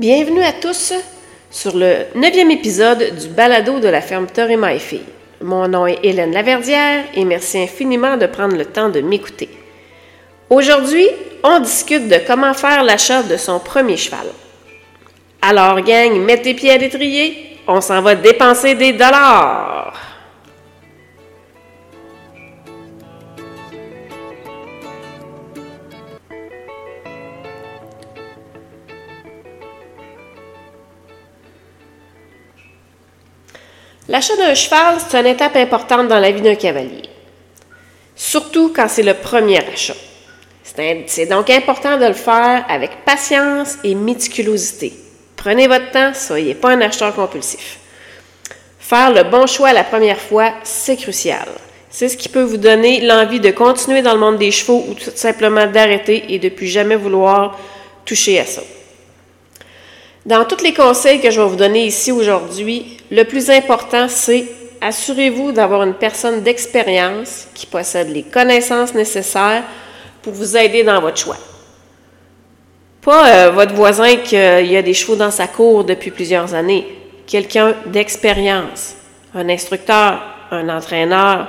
Bienvenue à tous sur le neuvième épisode du balado de la ferme Torima et Fille. Mon nom est Hélène Laverdière et merci infiniment de prendre le temps de m'écouter. Aujourd'hui, on discute de comment faire l'achat de son premier cheval. Alors, gang, mets tes pieds à l'étrier, on s'en va dépenser des dollars! L'achat d'un cheval, c'est une étape importante dans la vie d'un cavalier. Surtout quand c'est le premier achat. C'est donc important de le faire avec patience et méticulosité. Prenez votre temps, soyez pas un acheteur compulsif. Faire le bon choix la première fois, c'est crucial. C'est ce qui peut vous donner l'envie de continuer dans le monde des chevaux ou tout simplement d'arrêter et de plus jamais vouloir toucher à ça. Dans tous les conseils que je vais vous donner ici aujourd'hui, le plus important, c'est assurez-vous d'avoir une personne d'expérience qui possède les connaissances nécessaires pour vous aider dans votre choix. Pas euh, votre voisin qui a des chevaux dans sa cour depuis plusieurs années. Quelqu'un d'expérience, un instructeur, un entraîneur,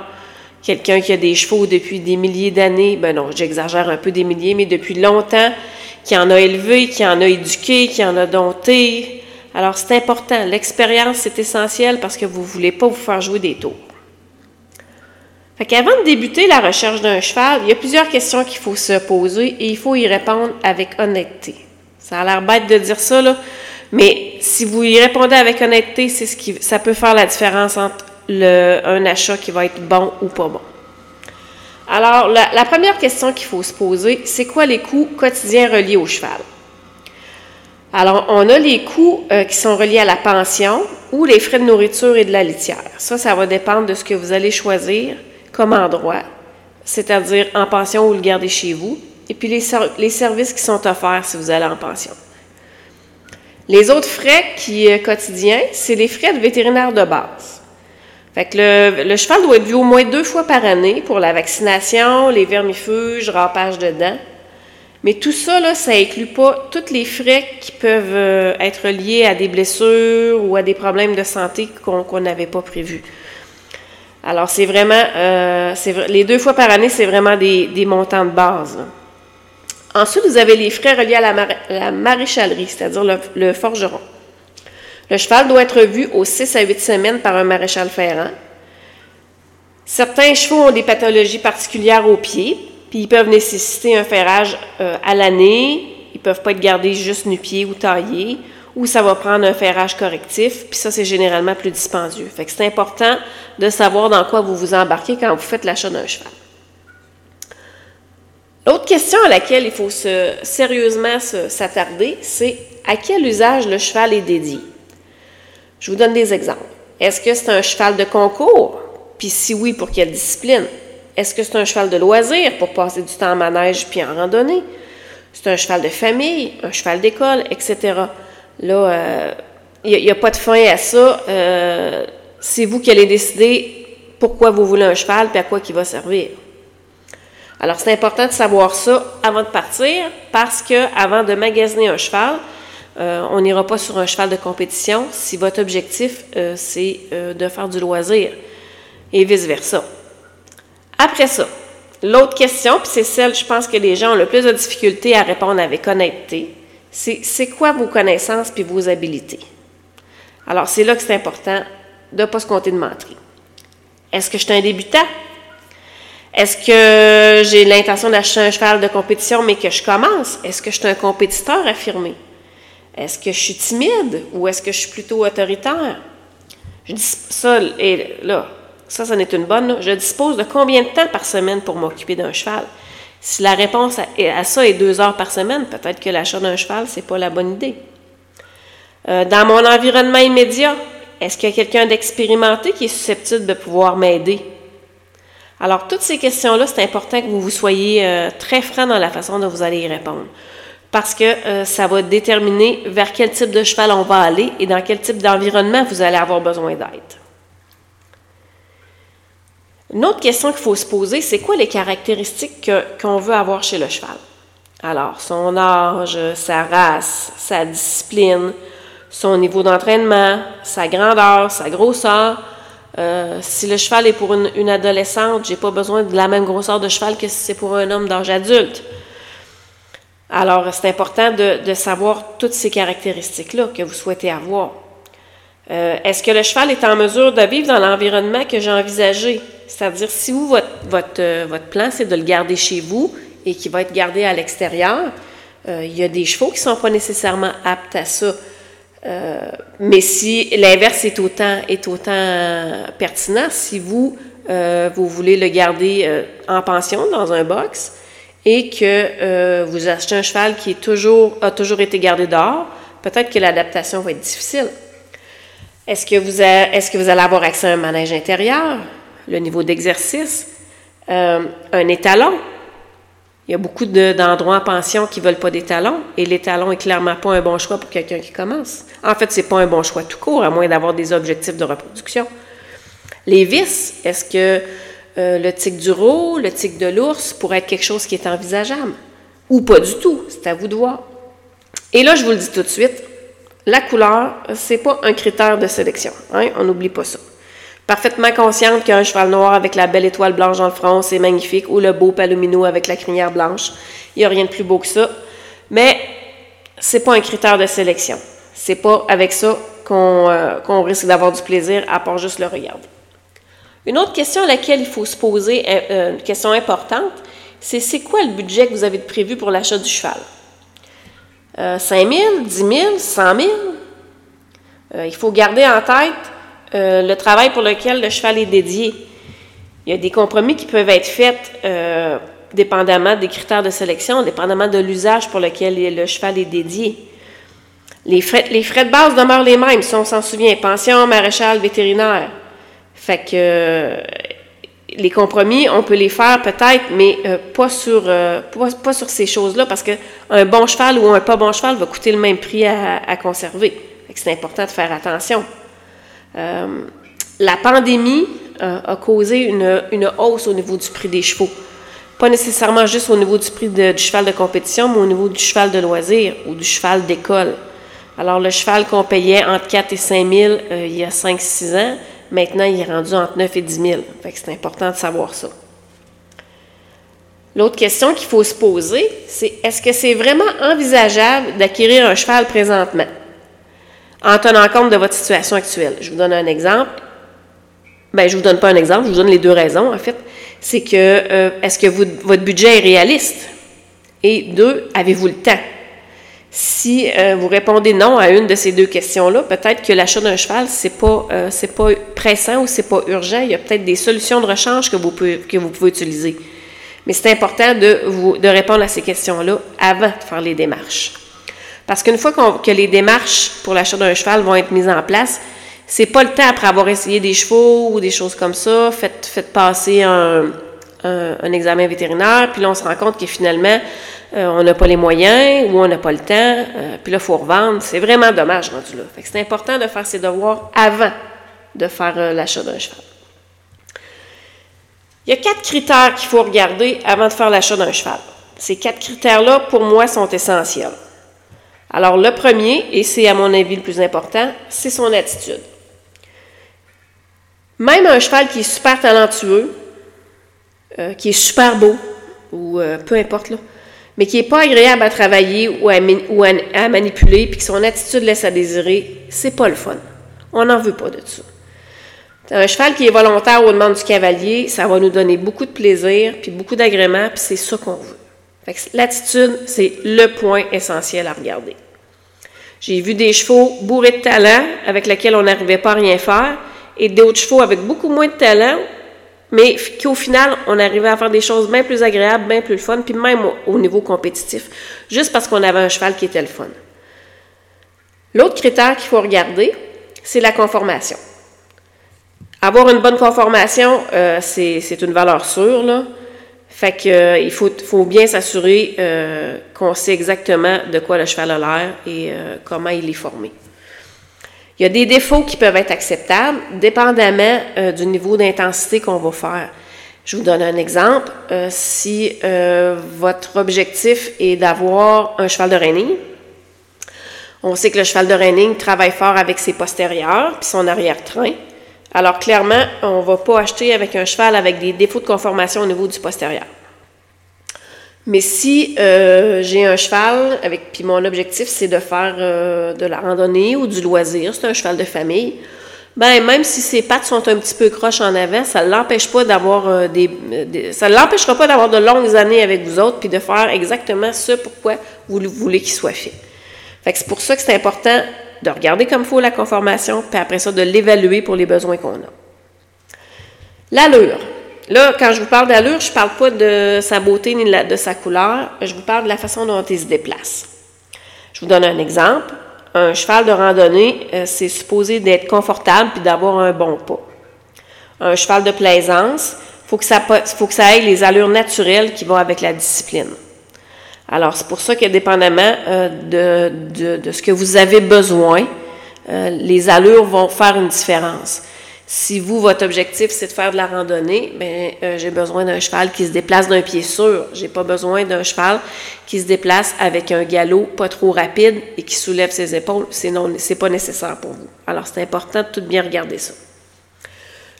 quelqu'un qui a des chevaux depuis des milliers d'années. Ben non, j'exagère un peu des milliers, mais depuis longtemps, qui en a élevé, qui en a éduqué, qui en a dompté, alors, c'est important. L'expérience, c'est essentiel parce que vous ne voulez pas vous faire jouer des tours. Fait qu'avant de débuter la recherche d'un cheval, il y a plusieurs questions qu'il faut se poser et il faut y répondre avec honnêteté. Ça a l'air bête de dire ça, là, mais si vous y répondez avec honnêteté, c'est ce qui, ça peut faire la différence entre le, un achat qui va être bon ou pas bon. Alors, la, première question qu'il faut se poser, c'est quoi les coûts quotidiens reliés au cheval? Alors, on a les coûts euh, qui sont reliés à la pension ou les frais de nourriture et de la litière. Ça, ça va dépendre de ce que vous allez choisir comme endroit, c'est-à-dire en pension ou le garder chez vous, et puis les, les, services qui sont offerts si vous allez en pension. Les autres frais qui euh, quotidiens, c'est les frais de vétérinaire de base. Fait que le, cheval doit être vu au moins deux fois par année pour la vaccination, les vermifuges, rempage de dents. Mais tout ça, là, ça inclut pas tous les frais qui peuvent euh, être liés à des blessures ou à des problèmes de santé qu'on n'avait pas prévus. Alors, c'est vraiment, euh, les deux fois par année, c'est vraiment des, montants de base. Ensuite, vous avez les frais reliés à la, maréchalerie, c'est-à-dire le, forgeron. Le cheval doit être vu aux 6 à 8 semaines par un maréchal ferrant. Certains chevaux ont des pathologies particulières aux pieds, puis ils peuvent nécessiter un ferrage euh, à l'année. Ils ne peuvent pas être gardés juste nu-pieds ou taillés. Ou ça va prendre un ferrage correctif. Puis ça, c'est généralement plus dispendieux. Fait que c'est important de savoir dans quoi vous vous embarquez quand vous faites l'achat d'un cheval. L'autre question à laquelle il faut se, sérieusement s'attarder, c'est à quel usage le cheval est dédié? Je vous donne des exemples. Est-ce que c'est un cheval de concours? Puis si oui, pour quelle discipline? Est-ce que c'est un cheval de loisir pour passer du temps en manège puis en randonnée? C'est un cheval de famille, un cheval d'école, etc. Là, il euh, n'y a, pas de fin à ça. Euh, c'est vous qui allez décider pourquoi vous voulez un cheval et à quoi il va servir. Alors, c'est important de savoir ça avant de partir parce que avant de magasiner un cheval, euh, on n'ira pas sur un cheval de compétition si votre objectif, c'est de faire du loisir et vice-versa. Après ça, l'autre question, puis c'est celle, je pense que les gens ont le plus de difficulté à répondre avec honnêteté, c'est c'est quoi vos connaissances puis vos habiletés? Alors, c'est là que c'est important de ne pas se compter de mentir. Est-ce que je suis un débutant? Est-ce que j'ai l'intention d'acheter un cheval de compétition, mais que je commence? Est-ce que je suis un compétiteur affirmé? Est-ce que je suis timide ou est-ce que je suis plutôt autoritaire? Je dis ça, et là, ça, ça est une bonne. Je dispose de combien de temps par semaine pour m'occuper d'un cheval? Si la réponse à, ça est deux heures par semaine, peut-être que l'achat d'un cheval, ce n'est pas la bonne idée. Euh, dans mon environnement immédiat, est-ce qu'il y a quelqu'un d'expérimenté qui est susceptible de pouvoir m'aider? Alors, toutes ces questions-là, c'est important que vous vous soyez euh, très franc dans la façon dont vous allez y répondre. Parce que euh, ça va déterminer vers quel type de cheval on va aller et dans quel type d'environnement vous allez avoir besoin d'aide. Une autre question qu'il faut se poser, c'est quoi les caractéristiques qu'on veut avoir chez le cheval? Alors, son âge, sa race, sa discipline, son niveau d'entraînement, sa grandeur, sa grosseur. Euh, si le cheval est pour une, une adolescente, j'ai pas besoin de la même grosseur de cheval que si c'est pour un homme d'âge adulte. Alors, c'est important de, savoir toutes ces caractéristiques-là que vous souhaitez avoir. Euh, est-ce que le cheval est en mesure de vivre dans l'environnement que j'ai envisagé? C'est-à-dire, si vous, votre, votre, euh, plan, c'est de le garder chez vous et qu'il va être gardé à l'extérieur, euh, il y a des chevaux qui ne sont pas nécessairement aptes à ça. mais si l'inverse est autant, est autant pertinent, si vous, vous voulez le garder en pension dans un box, et que euh, vous achetez un cheval qui a toujours été gardé dehors, peut-être que l'adaptation va être difficile. Est-ce que, vous allez avoir accès à un manège intérieur, le niveau d'exercice, euh, un étalon? Il y a beaucoup d'endroits en pension qui ne veulent pas d'étalon et l'étalon est clairement pas un bon choix pour quelqu'un qui commence. En fait, c'est pas un bon choix tout court, à moins d'avoir des objectifs de reproduction. Les vis, est-ce que euh, le tic du roux, le tic de l'ours pourrait être quelque chose qui est envisageable. Ou pas du tout, c'est à vous de voir. Et là, je vous le dis tout de suite, la couleur, c'est pas un critère de sélection. Hein? On n'oublie pas ça. Parfaitement consciente qu'un cheval noir avec la belle étoile blanche dans le front, c'est magnifique, ou le beau palomino avec la crinière blanche. Il n'y a rien de plus beau que ça. Mais c'est pas un critère de sélection. C'est pas avec ça qu'on euh, risque d'avoir du plaisir, à part juste le regarder. Une autre question à laquelle il faut se poser, euh, euh, une question importante, c'est c'est quoi le budget que vous avez prévu pour l'achat du cheval? 5 000, 10 000, 100 000? il faut garder en tête euh, le travail pour lequel le cheval est dédié. Il y a des compromis qui peuvent être faits dépendamment des critères de sélection, dépendamment de l'usage pour lequel le cheval est dédié. Les frais, les frais de base demeurent les mêmes, si on s'en souvient. Pension, maréchal, vétérinaire. Fait que euh, les compromis, on peut les faire peut-être, mais euh, pas, sur, euh, pas, sur ces choses-là, parce qu'un bon cheval ou un pas bon cheval va coûter le même prix à, conserver. c'est important de faire attention. la pandémie a causé une, une, hausse au niveau du prix des chevaux. Pas nécessairement juste au niveau du prix du cheval de compétition, mais au niveau du cheval de loisir ou du cheval d'école. Alors, le cheval qu'on payait entre 4 et 5 000 il y a 5-6 ans, Maintenant, il est rendu entre 9 et 10 000. c'est important de savoir ça. L'autre question qu'il faut se poser, c'est est-ce que c'est vraiment envisageable d'acquérir un cheval présentement en tenant compte de votre situation actuelle? Je vous donne un exemple. Bien, je ne vous donne pas un exemple, je vous donne les deux raisons, en fait. C'est que euh, est-ce que votre budget est réaliste? Et deux, avez-vous le temps? Si euh, vous répondez non à une de ces deux questions-là, peut-être que l'achat d'un cheval, c'est pas, euh, pas pressant ou c'est pas urgent. Il y a peut-être des solutions de rechange que vous pouvez, que vous pouvez utiliser. Mais c'est important de, vous, de répondre à ces questions-là avant de faire les démarches. Parce qu'une fois que les démarches pour l'achat d'un cheval vont être mises en place, c'est pas le temps après avoir essayé des chevaux ou des choses comme ça, faites, faites passer un, un, examen vétérinaire, puis là, on se rend compte que finalement, euh, on n'a pas les moyens ou on n'a pas le temps, euh, puis là, il faut revendre. C'est vraiment dommage rendu là. c'est important de faire ses devoirs avant de faire euh, l'achat d'un cheval. Il y a quatre critères qu'il faut regarder avant de faire l'achat d'un cheval. Ces quatre critères-là, pour moi, sont essentiels. Alors, le premier, et c'est à mon avis le plus important, c'est son attitude. Même un cheval qui est super talentueux, qui est super beau, ou peu importe, là, mais qui n'est pas agréable à travailler ou à, manipuler, puis que son attitude laisse à désirer, c'est pas le fun. On n'en veut pas de ça. Un cheval qui est volontaire au demande du cavalier, ça va nous donner beaucoup de plaisir, puis beaucoup d'agrément, puis c'est ça qu'on veut. L'attitude, c'est le point essentiel à regarder. J'ai vu des chevaux bourrés de talent avec lesquels on n'arrivait pas à rien faire, et d'autres chevaux avec beaucoup moins de talent mais qu'au final, on arrivait à faire des choses bien plus agréables, bien plus fun, puis même au, niveau compétitif, juste parce qu'on avait un cheval qui était le fun. L'autre critère qu'il faut regarder, c'est la conformation. Avoir une bonne conformation, euh, c'est une valeur sûre, là. Fait qu'il euh, faut, faut, bien s'assurer euh, qu'on sait exactement de quoi le cheval a l'air et comment il est formé. Il y a des défauts qui peuvent être acceptables, dépendamment euh, du niveau d'intensité qu'on va faire. Je vous donne un exemple. Euh, si euh, votre objectif est d'avoir un cheval de reining, on sait que le cheval de reining travaille fort avec ses postérieurs puis son arrière-train. Alors clairement, on ne va pas acheter avec un cheval avec des défauts de conformation au niveau du postérieur. Mais si euh, j'ai un cheval avec puis mon objectif c'est de faire de la randonnée ou du loisir, c'est un cheval de famille, ben même si ses pattes sont un petit peu croches en avant, ça l'empêche pas d'avoir euh, des, ça l'empêchera pas d'avoir de longues années avec vous autres puis de faire exactement ce pourquoi vous voulez qu'il soit fait. Fait que c'est pour ça que c'est important de regarder comme faut la conformation, puis après ça de l'évaluer pour les besoins qu'on a. L'allure. Là, quand je vous parle d'allure, je ne parle pas de sa beauté ni de sa couleur, je vous parle de la façon dont il se déplace. Je vous donne un exemple un cheval de randonnée, euh, c'est supposé d'être confortable puis d'avoir un bon pas. Un cheval de plaisance, il faut, que ça, faut que ça ait les allures naturelles qui vont avec la discipline. Alors, c'est pour ça que dépendamment euh, de, de, ce que vous avez besoin, euh, les allures vont faire une différence. Si vous, votre objectif, c'est de faire de la randonnée, bien, euh, j'ai besoin d'un cheval qui se déplace d'un pied sûr. J'ai pas besoin d'un cheval qui se déplace avec un galop pas trop rapide et qui soulève ses épaules. C'est non, c'est pas nécessaire pour vous. Alors, c'est important de tout bien regarder ça.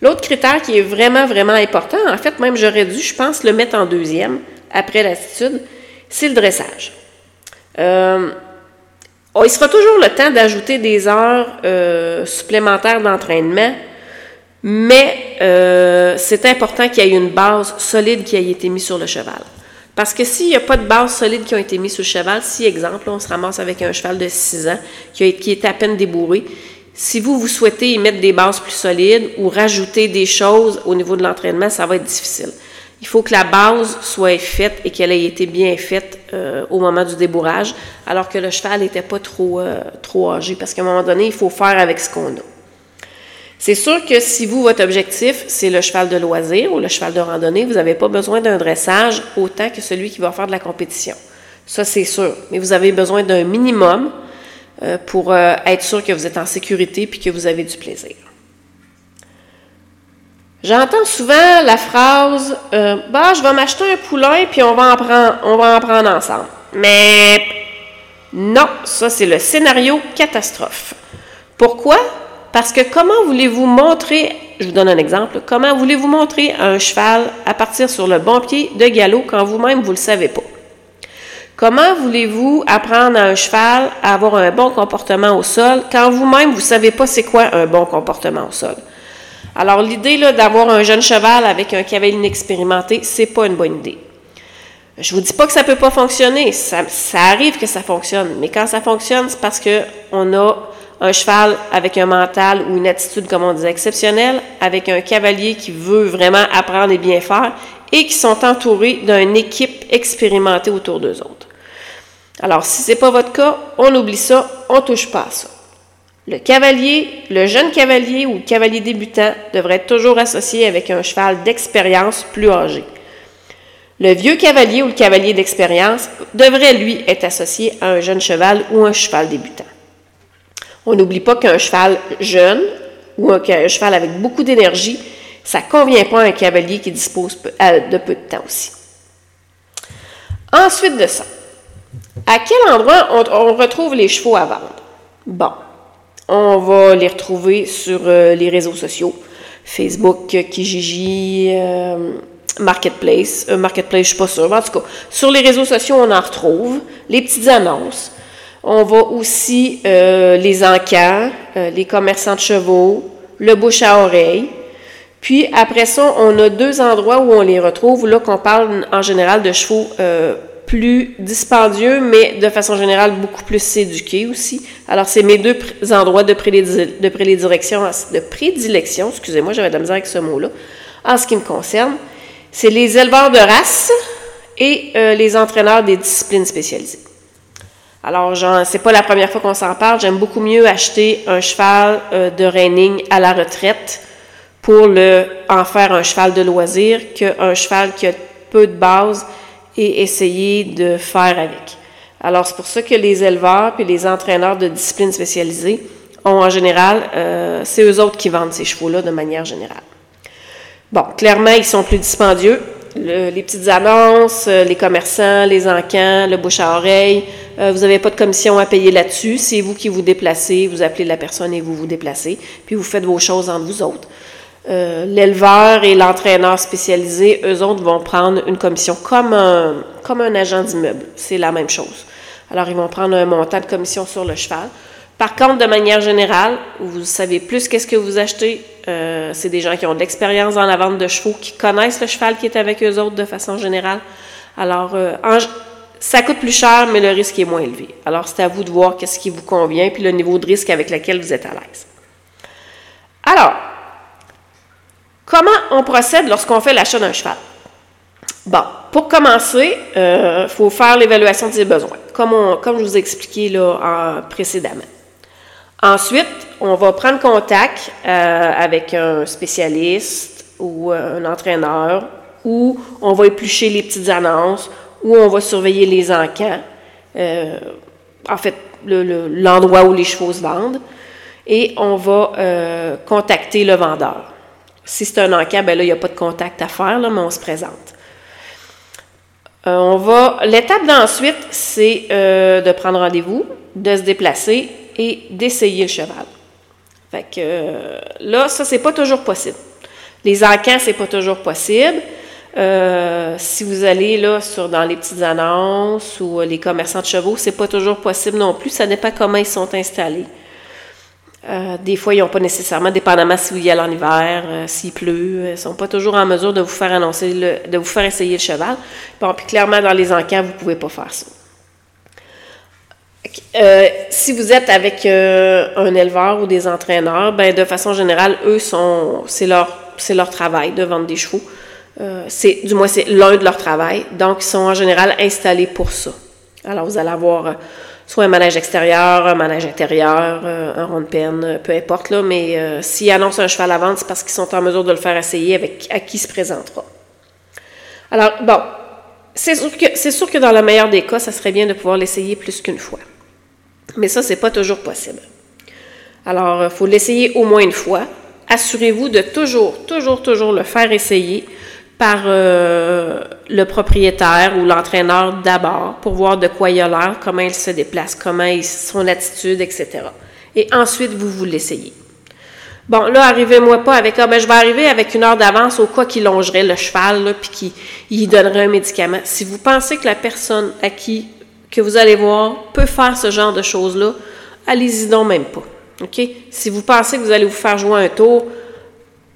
L'autre critère qui est vraiment, vraiment important, en fait, même j'aurais dû, je pense, le mettre en deuxième, après l'attitude, c'est le dressage. Euh, il sera toujours le temps d'ajouter des heures euh, supplémentaires d'entraînement mais euh, c'est important qu'il y ait une base solide qui ait été mise sur le cheval. Parce que s'il n'y a pas de base solide qui a été mise sur le cheval, si, exemple, on se ramasse avec un cheval de 6 ans qui, est à peine débourré, si vous, vous souhaitez y mettre des bases plus solides ou rajouter des choses au niveau de l'entraînement, ça va être difficile. Il faut que la base soit faite et qu'elle ait été bien faite euh, au moment du débourrage, alors que le cheval n'était pas trop, euh, trop âgé, parce qu'à un moment donné, il faut faire avec ce qu'on a. C'est sûr que si vous, votre objectif, c'est le cheval de loisir ou le cheval de randonnée, vous n'avez pas besoin d'un dressage autant que celui qui va faire de la compétition. Ça, c'est sûr. Mais vous avez besoin d'un minimum euh, pour euh, être sûr que vous êtes en sécurité puis que vous avez du plaisir. J'entends souvent la phrase euh, Bah, je vais m'acheter un poulain puis on va en prendre, on va en prendre ensemble. Mais non, ça c'est le scénario catastrophe. Pourquoi? Parce que comment voulez-vous montrer, je vous donne un exemple, comment voulez-vous montrer un cheval à partir sur le bon pied de galop quand vous-même vous ne le savez pas? Comment voulez-vous apprendre à un cheval à avoir un bon comportement au sol quand vous-même vous ne savez pas c'est quoi un bon comportement au sol? Alors l'idée d'avoir un jeune cheval avec un cavalier inexpérimenté, c'est pas une bonne idée. Je vous dis pas que ça peut pas fonctionner, ça, ça arrive que ça fonctionne, mais quand ça fonctionne, c'est parce que on a un cheval avec un mental ou une attitude, comme on disait, exceptionnelle, avec un cavalier qui veut vraiment apprendre et bien faire, et qui sont entourés d'une équipe expérimentée autour d'eux autres. Alors, si ce n'est pas votre cas, on oublie ça, on ne touche pas à ça. Le cavalier, le jeune cavalier ou le cavalier débutant devrait être toujours associé avec un cheval d'expérience plus âgé. Le vieux cavalier ou le cavalier d'expérience devrait, lui, être associé à un jeune cheval ou un cheval débutant. On n'oublie pas qu'un cheval jeune ou un, cheval avec beaucoup d'énergie, ça ne convient pas à un cavalier qui dispose de peu de temps aussi. Ensuite de ça, à quel endroit on, retrouve les chevaux à vendre? Bon, on va les retrouver sur euh, les réseaux sociaux, Facebook, Kijiji, euh, Marketplace. Euh, Marketplace, je ne suis pas sûre. En tout cas, sur les réseaux sociaux, on en retrouve les petites annonces. On va aussi euh, les encans, euh, les commerçants de chevaux, le bouche à oreille. Puis après ça, on a deux endroits où on les retrouve, là qu'on parle en général de chevaux euh, plus dispendieux, mais de façon générale beaucoup plus éduqués aussi. Alors, c'est mes deux endroits de, de prédilection, de prédilection, excusez-moi, j'avais de la misère avec ce mot-là, en ce qui me concerne. C'est les éleveurs de race et les entraîneurs des disciplines spécialisées. Alors, c'est pas la première fois qu'on s'en parle. J'aime beaucoup mieux acheter un cheval euh, de reining à la retraite pour le, en faire un cheval de loisir qu'un cheval qui a peu de base et essayer de faire avec. Alors, c'est pour ça que les éleveurs et les entraîneurs de disciplines spécialisées ont en général, euh, c'est eux autres qui vendent ces chevaux-là de manière générale. Bon, clairement, ils sont plus dispendieux. Les petites annonces, euh, les commerçants, les encans, le bouche à oreille, euh, vous n'avez pas de commission à payer là-dessus. C'est vous qui vous déplacez, vous appelez la personne et vous vous déplacez, puis vous faites vos choses entre vous autres. Euh, l'éleveur et l'entraîneur spécialisé, eux autres, vont prendre une commission comme un, comme un agent d'immeuble. C'est la même chose. Alors, ils vont prendre un montant de commission sur le cheval. Par contre, de manière générale, vous savez plus qu'est-ce que vous achetez. Euh, c'est des gens qui ont de l'expérience dans la vente de chevaux, qui connaissent le cheval qui est avec eux autres de façon générale. Alors, euh, ça coûte plus cher, mais le risque est moins élevé. Alors, c'est à vous de voir qu'est-ce qui vous convient, puis le niveau de risque avec lequel vous êtes à l'aise. Alors, comment on procède lorsqu'on fait l'achat d'un cheval? Bon, pour commencer, il euh, faut faire l'évaluation des besoins, comme, je vous ai expliqué précédemment. Ensuite, on va prendre contact euh, avec un spécialiste ou euh, un entraîneur, ou on va éplucher les petites annonces, ou on va surveiller les encans, euh, en fait, l'endroit où les chevaux se vendent, et on va contacter le vendeur. Si c'est un encan, ben là, il n'y a pas de contact à faire, mais on se présente. on va. L'étape d'ensuite, c'est de prendre rendez-vous, de se déplacer et d'essayer le cheval. Fait que euh, là, ça, c'est pas toujours possible. Les encans, c'est pas toujours possible. Euh, si vous allez là sur dans les petites annonces ou les commerçants de chevaux, c'est pas toujours possible non plus. Ça dépend comment ils sont installés. Euh, des fois, ils n'ont pas nécessairement, dépendamment si vous y allez en hiver, s'il pleut, ils ne sont pas toujours en mesure de vous faire annoncer, le, de vous faire essayer le cheval. Bon, puis clairement, dans les encans, vous ne pouvez pas faire ça. Euh, si vous êtes avec euh, un éleveur ou des entraîneurs, ben de façon générale, eux sont, c'est leur, c'est leur travail de vendre des chevaux. Euh, c'est, du moins, c'est l'un de leur travail. Donc, ils sont en général installés pour ça. Alors, vous allez avoir soit un manège extérieur, un manège intérieur, un rond de peine, peu importe là. Mais s'ils annoncent un cheval à vendre, c'est parce qu'ils sont en mesure de le faire essayer avec à qui se présentera. Alors, bon, c'est sûr que, c'est sûr que dans le meilleur des cas, ça serait bien de pouvoir l'essayer plus qu'une fois. Mais ça, c'est pas toujours possible. Alors, il faut l'essayer au moins une fois. Assurez-vous de toujours, toujours, toujours le faire essayer par euh, le propriétaire ou l'entraîneur d'abord pour voir de quoi il a l'air, comment il se déplace, comment il, son attitude, etc. Et ensuite, vous vous l'essayez. Bon, là, arrivez-moi pas avec, ah, ben, je vais arriver avec une heure d'avance au cas qu'il longerait le cheval, puis qu'il donnerait un médicament. Si vous pensez que la personne à qui que vous allez voir peut faire ce genre de choses-là, allez-y donc même pas. OK? Si vous pensez que vous allez vous faire jouer un tour,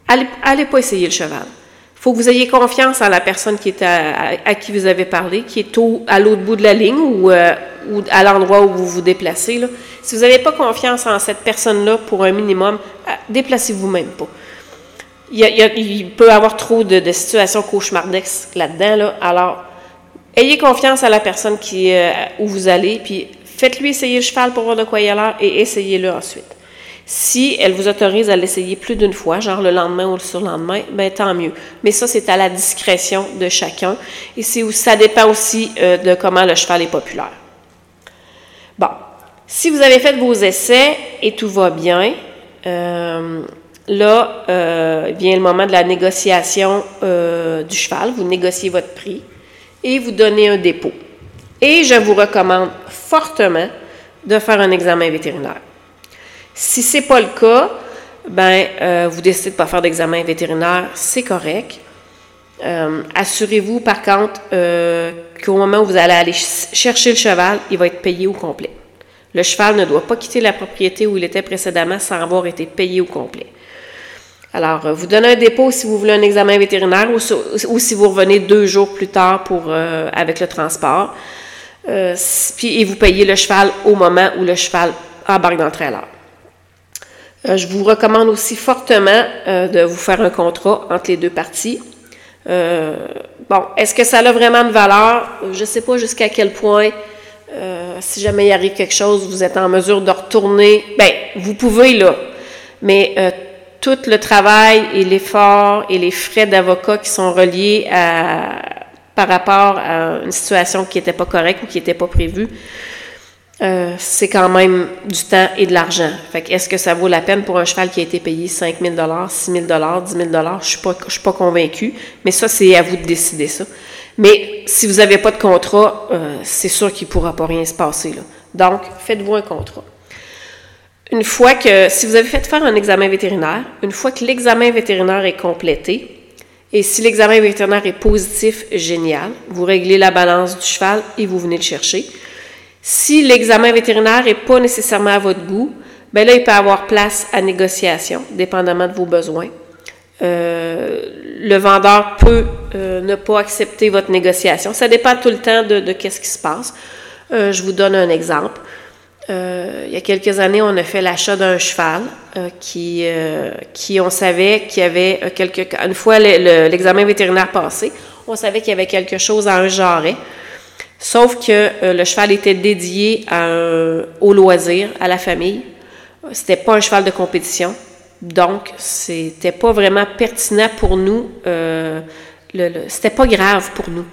allez, allez pas essayer le cheval. Il faut que vous ayez confiance en la personne qui est à, qui vous avez parlé, qui est au, à l'autre bout de la ligne ou, euh, ou à l'endroit où vous vous déplacez. Si vous n'avez pas confiance en cette personne-là pour un minimum, euh, déplacez-vous même pas. Il, peut y avoir trop de, de situations cauchemardesques là-dedans. Là. Alors, Ayez confiance à la personne qui, euh, où vous allez, puis faites-lui essayer le cheval pour voir de quoi il a l'air et essayez-le ensuite. Si elle vous autorise à l'essayer plus d'une fois, genre le lendemain ou le surlendemain, ben tant mieux. Mais ça, c'est à la discrétion de chacun. Et ça dépend aussi euh, de comment le cheval est populaire. Bon, si vous avez fait vos essais et tout va bien, euh, là vient le moment de la négociation du cheval. Vous négociez votre prix et vous donnez un dépôt. Et je vous recommande fortement de faire un examen vétérinaire. Si ce n'est pas le cas, ben, euh, vous décidez de ne pas faire d'examen vétérinaire, c'est correct. Euh, assurez-vous, par contre, euh, qu'au moment où vous allez aller chercher le cheval, il va être payé au complet. Le cheval ne doit pas quitter la propriété où il était précédemment sans avoir été payé au complet. Alors, euh, vous donnez un dépôt si vous voulez un examen vétérinaire ou, si vous revenez deux jours plus tard euh, avec le transport. Euh, puis, et vous payez le cheval au moment où le cheval embarque dans le trailer. je vous recommande aussi fortement de vous faire un contrat entre les deux parties. bon, est-ce que ça a vraiment de valeur? Je ne sais pas jusqu'à quel point, si jamais il arrive quelque chose, vous êtes en mesure de retourner. Bien, vous pouvez là, mais tout le travail et l'effort et les frais d'avocat qui sont reliés par rapport à une situation qui n'était pas correcte ou qui n'était pas prévue. euh, c'est quand même du temps et de l'argent. Fait que est-ce que ça vaut la peine pour un cheval qui a été payé 5 000 6 000 10 000 Je suis pas, suis pas convaincue, mais ça, c'est à vous de décider ça. Mais si vous n'avez pas de contrat, euh, c'est sûr qu'il ne pourra pas rien se passer. Donc, faites-vous un contrat. Une fois que, si vous avez fait faire un examen vétérinaire, une fois que l'examen vétérinaire est complété, et si l'examen vétérinaire est positif, génial, vous réglez la balance du cheval et vous venez le chercher. Si l'examen vétérinaire n'est pas nécessairement à votre goût, bien là, il peut avoir place à négociation, dépendamment de vos besoins. Euh, le vendeur peut euh, ne pas accepter votre négociation. Ça dépend tout le temps de, de qu'est-ce qui se passe. Euh, je vous donne un exemple. Il y a quelques années, on a fait l'achat d'un cheval qui, qui, on savait qu'il y avait quelque... Une fois l'examen vétérinaire passé, on savait qu'il y avait quelque chose à un jarret. Sauf que le cheval était dédié à au loisir, à la famille. C'était pas un cheval de compétition. Donc, c'était pas vraiment pertinent pour nous. Euh, c'était pas grave pour nous.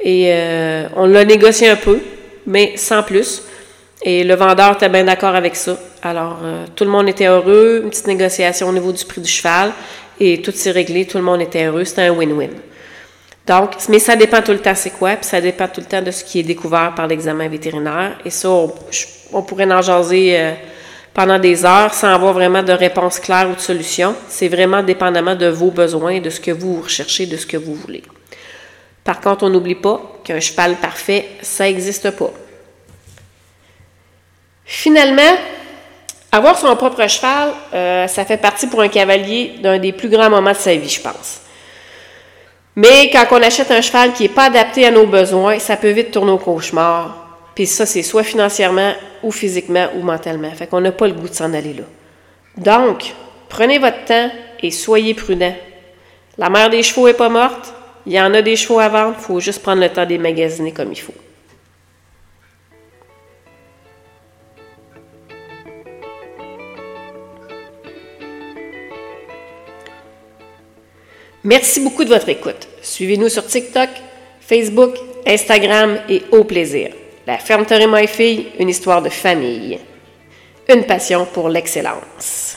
Et euh, on l'a négocié un peu, mais sans plus. Et le vendeur était bien d'accord avec ça. Alors, euh, tout le monde était heureux. Une petite négociation au niveau du prix du cheval. Et tout s'est réglé. Tout le monde était heureux. C'était un win-win. Donc, mais ça dépend tout le temps c'est quoi, puis ça dépend tout le temps de ce qui est découvert par l'examen vétérinaire. Et ça, on, pourrait en jaser euh, pendant des heures sans avoir vraiment de réponse claire ou de solution. C'est vraiment dépendamment de vos besoins, de ce que vous recherchez, de ce que vous voulez. Par contre, on n'oublie pas qu'un cheval parfait, ça n'existe pas. Finalement, avoir son propre cheval, euh, ça fait partie pour un cavalier d'un des plus grands moments de sa vie, je pense. Mais quand on achète un cheval qui n'est pas adapté à nos besoins, ça peut vite tourner au cauchemar. Puis ça, c'est soit financièrement ou physiquement ou mentalement. Fait qu'on n'a pas le goût de s'en aller là. Donc, prenez votre temps et soyez prudent. La mère des chevaux n'est pas morte. Il y en a des chevaux à vendre. Il faut juste prendre le temps de magasiner comme il faut. Merci beaucoup de votre écoute. Suivez-nous sur TikTok, Facebook, Instagram et au plaisir. La fermeture et ma fille, une histoire de famille. Une passion pour l'excellence.